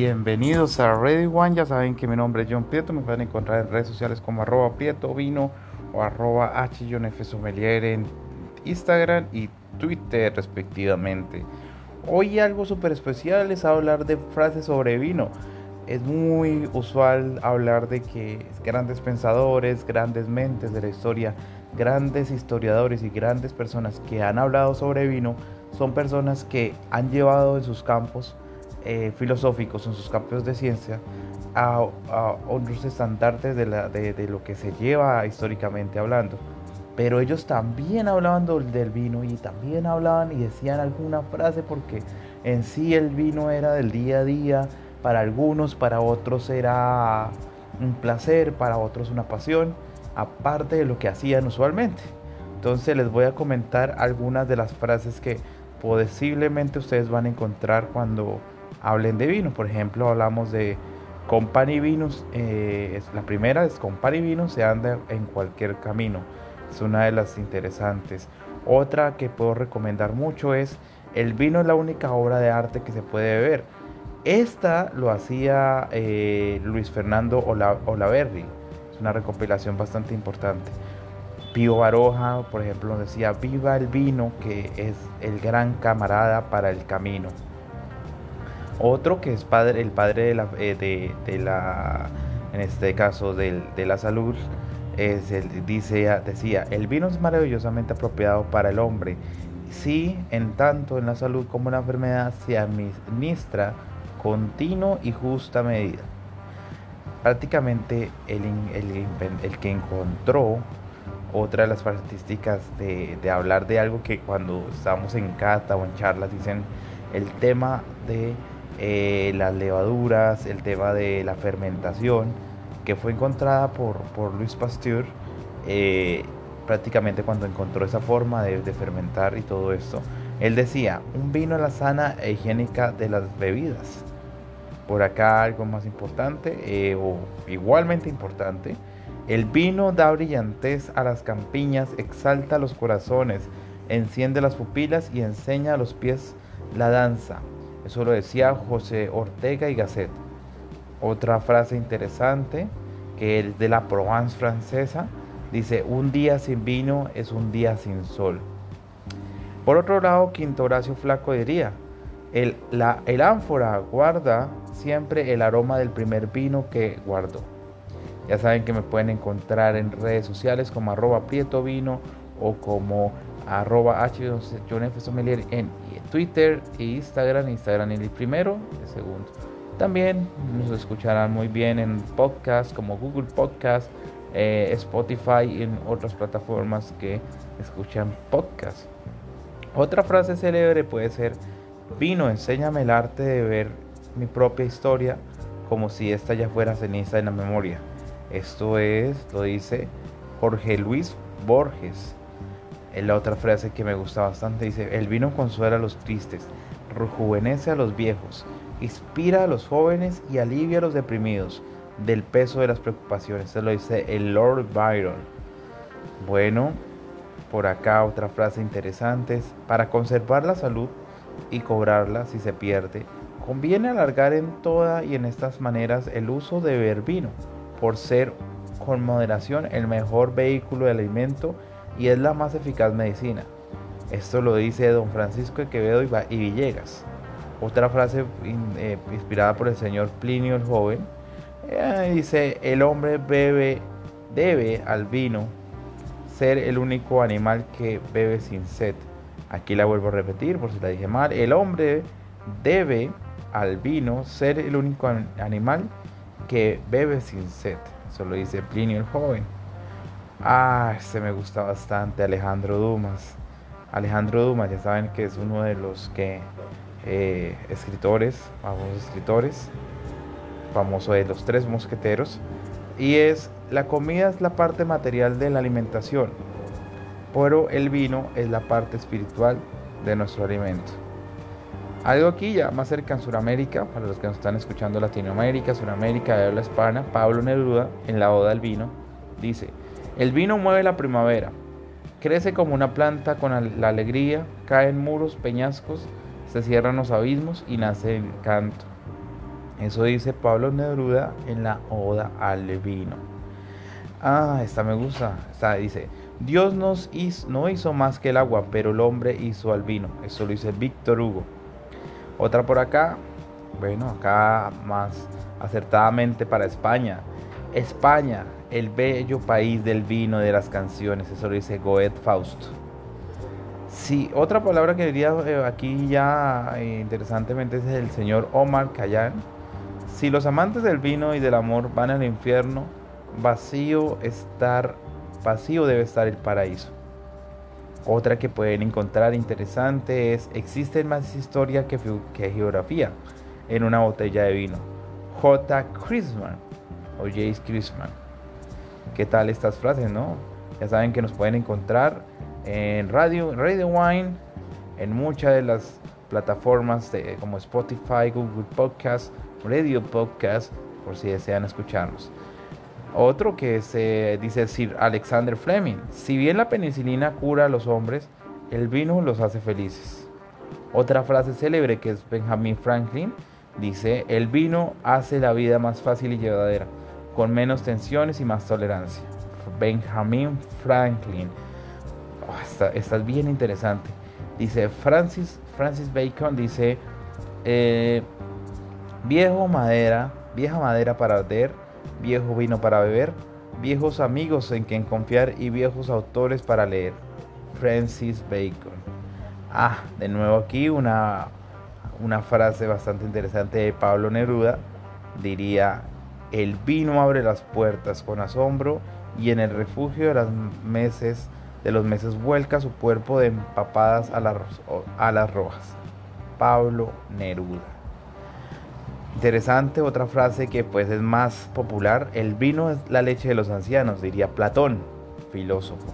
Bienvenidos a Ready One, ya saben que mi nombre es John Prieto, me pueden encontrar en redes sociales como arroba Vino o arroba H Sommelier en Instagram y Twitter respectivamente. Hoy algo súper especial es hablar de frases sobre vino. Es muy usual hablar de que grandes pensadores, grandes mentes de la historia, grandes historiadores y grandes personas que han hablado sobre vino son personas que han llevado en sus campos eh, filosóficos, en sus campos de ciencia, a, otros estandartes de, de, lo que se lleva históricamente hablando. Pero ellos también hablaban del vino y también hablaban y decían alguna frase porque en sí el vino era del día a día, para algunos, para otros era un placer, para otros una pasión, aparte de lo que hacían usualmente. Entonces les voy a comentar algunas de las frases que posiblemente ustedes van a encontrar cuando hablen de vino. Por ejemplo, hablamos de Company Vinos. Eh, la primera es Company Vinos se anda en cualquier camino. Es una de las interesantes. Otra que puedo recomendar mucho es El vino es la única obra de arte que se puede beber. Esta lo hacía eh, Luis Fernando Olaverri. Es una recopilación bastante importante. Pío Baroja, por ejemplo, decía, viva el vino que es el gran camarada para el camino. Otro que es padre, el padre de la, eh, de, la en este caso de la salud, es el, dice, decía, el vino es maravillosamente apropiado para el hombre, si en tanto en la salud como en la enfermedad se administra continuo y justa medida. Prácticamente el, el, que encontró otra de las características de, de hablar de algo que cuando estamos en cata o en charlas dicen el tema de eh, las levaduras, el tema de la fermentación, que fue encontrada por, por Luis Pasteur eh, prácticamente cuando encontró esa forma de, fermentar y todo esto. Él decía, un vino es la sana e higiénica de las bebidas. Por acá algo más importante, eh, o igualmente importante, el vino da brillantez a las campiñas, exalta los corazones, enciende las pupilas y enseña a los pies la danza. Eso lo decía José Ortega y Gasset. Otra frase interesante que es de la Provence francesa dice, un día sin vino es un día sin sol. Por otro lado, Quinto Horacio Flaco diría, el, la, el ánfora guarda siempre el aroma del primer vino que guardó. Ya saben que me pueden encontrar en redes sociales como arroba prieto vino o como arroba H en Twitter e Instagram. Instagram el primero, el segundo. También nos escucharán muy bien en podcast como Google Podcast, eh, Spotify y en otras plataformas que escuchan podcast. Otra frase célebre puede ser, vino, enséñame el arte de ver mi propia historia como si esta ya fuera ceniza en la memoria. Esto es, lo dice Jorge Luis Borges la otra frase que me gusta bastante dice, el vino consuela a los tristes, rejuvenece a los viejos, inspira a los jóvenes y alivia a los deprimidos del peso de las preocupaciones. Esto lo dice el Lord Byron. Bueno, por acá otra frase interesante es, para conservar la salud y cobrarla si se pierde, conviene alargar en toda y en estas maneras el uso de beber vino, por ser con moderación el mejor vehículo de alimento y es la más eficaz medicina. Esto lo dice don Francisco de Quevedo y Villegas. Otra frase eh, inspirada por el señor Plinio el Joven eh, dice, el hombre bebe, debe al vino ser el único animal que bebe sin sed. Aquí la vuelvo a repetir por si la dije mal. El hombre debe al vino ser el único animal que bebe sin sed. Eso lo dice Plinio el Joven. Ah, este me gusta bastante, Alejandro Dumas. Alejandro Dumas, ya saben que es uno de los que eh, escritores, famosos escritores, famoso de los tres mosqueteros. Y es, la comida es la parte material de la alimentación, pero el vino es la parte espiritual de nuestro alimento. Algo aquí ya más cerca en Sudamérica, para los que nos están escuchando Latinoamérica, Sudamérica, de habla hispana, Pablo Neruda, en la Oda del Vino, dice, el vino mueve la primavera, crece como una planta con la alegría, caen muros, peñascos, se cierran los abismos y nace el canto. Eso dice Pablo Neruda en la Oda al Vino. Ah, esta me gusta. Esta dice, Dios nos no hizo más que el agua, pero el hombre hizo al vino. Eso lo dice Víctor Hugo. Otra por acá, bueno, acá más acertadamente para España. España, el bello país del vino, de las canciones. Eso lo dice Goethe Faust. Sí, otra palabra que diría eh, aquí ya eh, interesantemente es el señor Omar Khayyam. Si los amantes del vino y del amor van al infierno, vacío estar vacío debe estar el paraíso. Otra que pueden encontrar interesante es existe más historia que, que geografía en una botella de vino. J. Chrisman o Jace Chrisman. ¿Qué tal estas frases, no? Ya saben que nos pueden encontrar en Radio, Radio Wine, en muchas de las plataformas de, como Spotify, Google Podcast, Radio Podcast, por si desean escucharnos. Otro que se dice Sir Alexander Fleming, si bien la penicilina cura a los hombres, el vino los hace felices. Otra frase célebre que es Benjamin Franklin dice, el vino hace la vida más fácil y llevadera, con menos tensiones y más tolerancia. Benjamin Franklin. Oh, esta, es bien interesante. Dice Francis, Francis Bacon, dice, eh, viejo madera, vieja madera para arder, viejo vino para beber, viejos amigos en quien confiar y viejos autores para leer. Francis Bacon. Ah, de nuevo aquí una, una frase bastante interesante de Pablo Neruda. Diría, el vino abre las puertas con asombro y en el refugio de, meses, de los meses vuelca su cuerpo de empapadas a las, rojas. Pablo Neruda. Interesante otra frase que pues es más popular, el vino es la leche de los ancianos, diría Platón, filósofo.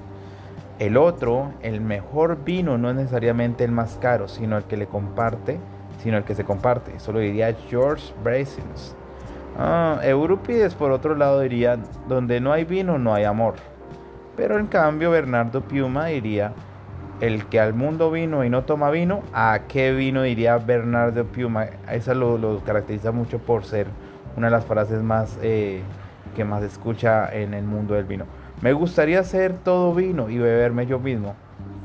El otro, el mejor vino no es necesariamente el más caro, sino el que le comparte, sino el que se comparte. Eso lo diría George Braces. Ah, Eurípides por otro lado diría, donde no hay vino no hay amor. Pero en cambio Bernardo Piuma diría, el que al mundo vino y no toma vino, ¿a qué vino diría Bernardo Piuma? Esa lo, caracteriza mucho por ser una de las frases más eh, que más escucha en el mundo del vino. Me gustaría ser todo vino y beberme yo mismo.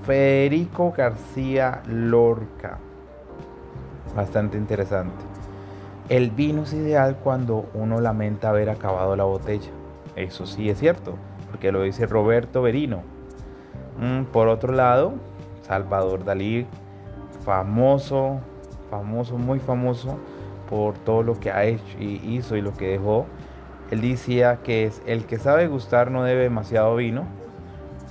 Federico García Lorca. Bastante interesante. El vino es ideal cuando uno lamenta haber acabado la botella. Eso sí es cierto, porque lo dice Roberto Berino Mm, por otro lado, Salvador Dalí, famoso, famoso, muy famoso por todo lo que ha hecho y hizo y lo que dejó. Él decía que es el que sabe gustar no debe demasiado vino,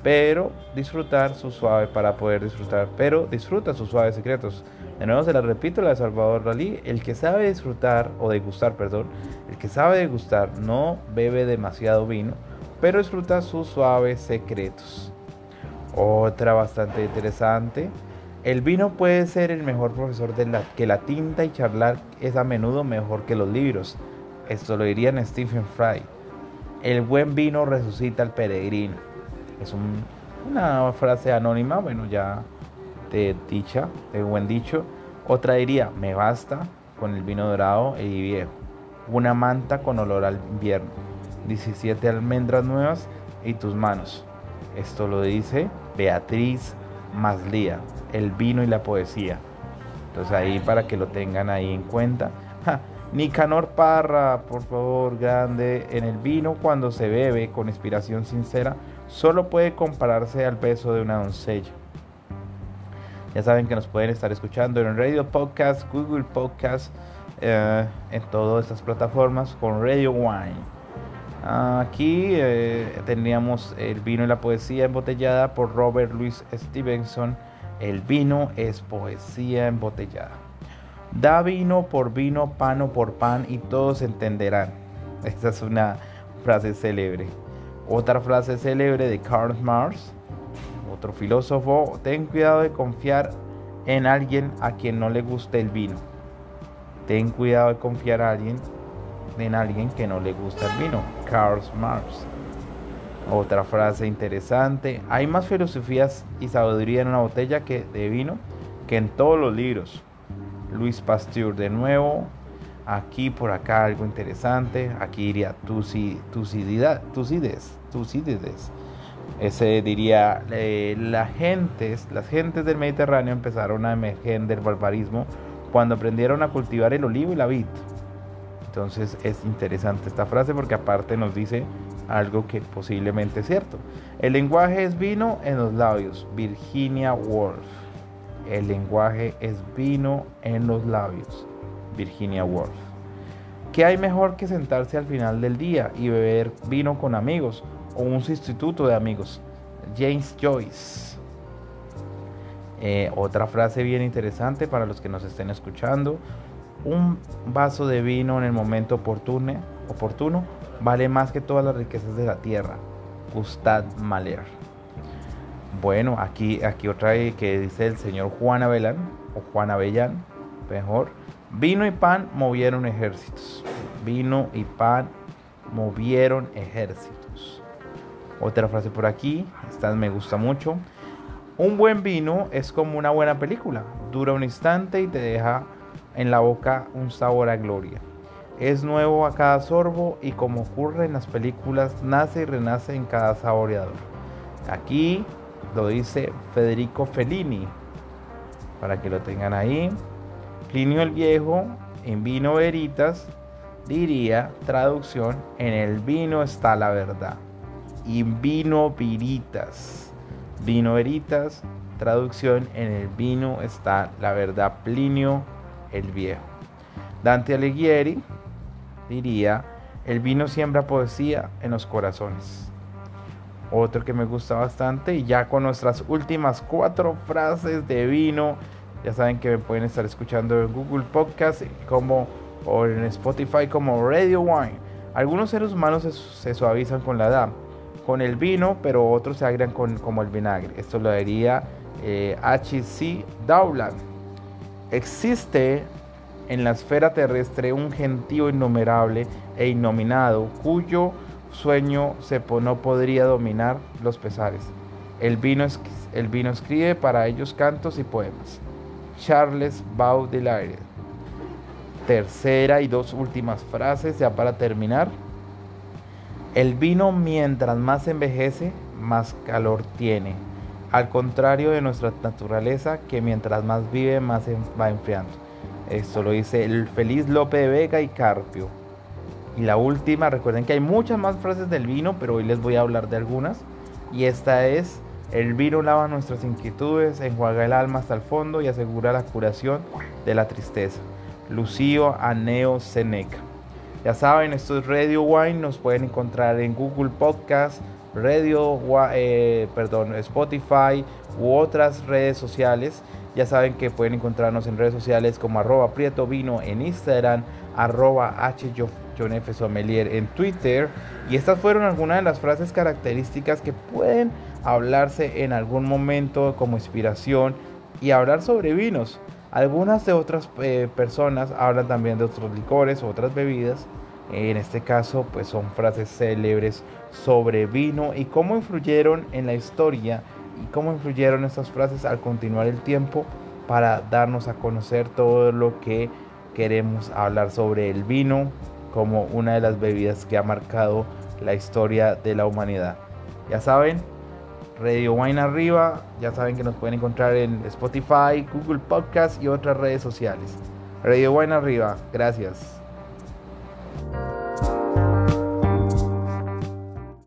pero disfrutar su suave para poder disfrutar, pero disfruta sus suaves secretos. De nuevo se la repito, la de Salvador Dalí, el que sabe disfrutar o degustar, perdón, el que sabe degustar no bebe demasiado vino, pero disfruta sus suaves secretos. Otra bastante interesante. El vino puede ser el mejor profesor de la, que la tinta y charlar es a menudo mejor que los libros. Esto lo dirían Stephen Fry. El buen vino resucita al peregrino. Es una frase anónima, bueno, ya de dicha, de buen dicho. Otra diría, me basta con el vino dorado y viejo. Una manta con olor al invierno. 17 almendras nuevas y tus manos. Esto lo dice Beatriz Maslía, El vino y la poesía. Entonces ahí para que lo tengan ahí en cuenta. Nicanor Parra, por favor, grande. En el vino cuando se bebe con inspiración sincera, solo puede compararse al peso de una doncella. Ya saben que nos pueden estar escuchando en Radio Podcast, Google Podcast, eh, en todas estas plataformas con Radio Wine. Aquí eh, tendríamos el vino y la poesía embotellada por Robert Louis Stevenson. El vino es poesía embotellada. Da vino por vino, pano por pan y todos entenderán. Esta es una frase célebre. Otra frase célebre de Karl Marx, otro filósofo. Ten cuidado de confiar en alguien a quien no le guste el vino. Ten cuidado de confiar a alguien en alguien que no le gusta el vino. Karl Marx. Otra frase interesante. Hay más filosofías y sabiduría en una botella de vino que en todos los libros. Luis Pasteur de nuevo. Aquí por acá algo interesante. Aquí diría Tucídides. Tucídides. Ese diría, eh, las gentes, las gentes del Mediterráneo empezaron a emerger del barbarismo cuando aprendieron a cultivar el olivo y la vid. Entonces es interesante esta frase porque aparte nos dice algo que posiblemente es cierto. El lenguaje es vino en los labios. Virginia Woolf. El lenguaje es vino en los labios. Virginia Woolf. ¿Qué hay mejor que sentarse al final del día y beber vino con amigos o un sustituto de amigos? James Joyce. Eh, otra frase bien interesante para los que nos estén escuchando. Un vaso de vino en el momento oportuno, oportuno vale más que todas las riquezas de la tierra. Gustav Mahler. Bueno, aquí, aquí otra que dice el señor Juan Abelán, o Juan Avellán, mejor. Vino y pan movieron ejércitos. Vino y pan movieron ejércitos. Otra frase por aquí, esta me gusta mucho. Un buen vino es como una buena película. Dura un instante y te deja en la boca un sabor a gloria. Es nuevo a cada sorbo y como ocurre en las películas, nace y renace en cada saboreador. Aquí lo dice Federico Fellini, para que lo tengan ahí. Plinio el Viejo, en Vino Veritas, diría, traducción, en el vino está la verdad. Y vino Veritas. Vino Veritas, traducción, en el vino está la verdad. Plinio el Viejo. Dante Alighieri, diría, el vino siembra poesía en los corazones. Otro que me gusta bastante y ya con nuestras últimas cuatro frases de vino, ya saben que me pueden estar escuchando en Google Podcast como o en Spotify como Radio Wine. Algunos seres humanos se, suavizan con la edad, con el vino, pero otros se agregan con, como el vinagre. Esto lo diría eh, H.C. Dowland. Existe en la esfera terrestre un gentío innumerable e innominado, cuyo sueño se no podría dominar los pesares. El vino, el vino escribe para ellos cantos y poemas. Charles Baudelaire. Tercera y dos últimas frases ya para terminar. El vino mientras más envejece, más calor tiene. Al contrario de nuestra naturaleza, que mientras más vive, más va enfriando. Esto lo dice el feliz Lope de Vega y Carpio. Y la última, recuerden que hay muchas más frases del vino, pero hoy les voy a hablar de algunas. Y esta es, el vino lava nuestras inquietudes, enjuaga el alma hasta el fondo y asegura la curación de la tristeza. Lucio Aneo Seneca. Ya saben, esto es Radio Wine, nos pueden encontrar en Google Podcast, Radio, eh, perdón, Spotify u otras redes sociales. Ya saben que pueden encontrarnos en redes sociales como arroba Prieto Vino en Instagram, arroba H Sommelier en Twitter. Y estas fueron algunas de las frases características que pueden hablarse en algún momento como inspiración y hablar sobre vinos. Algunas de otras eh, personas hablan también de otros licores, otras bebidas. En este caso, pues son frases célebres sobre vino y cómo influyeron en la historia y cómo influyeron estas frases al continuar el tiempo para darnos a conocer todo lo que queremos hablar sobre el vino como una de las bebidas que ha marcado la historia de la humanidad. Ya saben, Radio Wine arriba, ya saben que nos pueden encontrar en Spotify, Google Podcast y otras redes sociales. Radio Wine arriba, gracias.